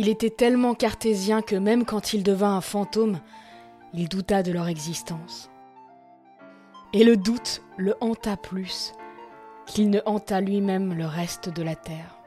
Il était tellement cartésien que même quand il devint un fantôme, il douta de leur existence. Et le doute le hanta plus qu'il ne hanta lui-même le reste de la terre.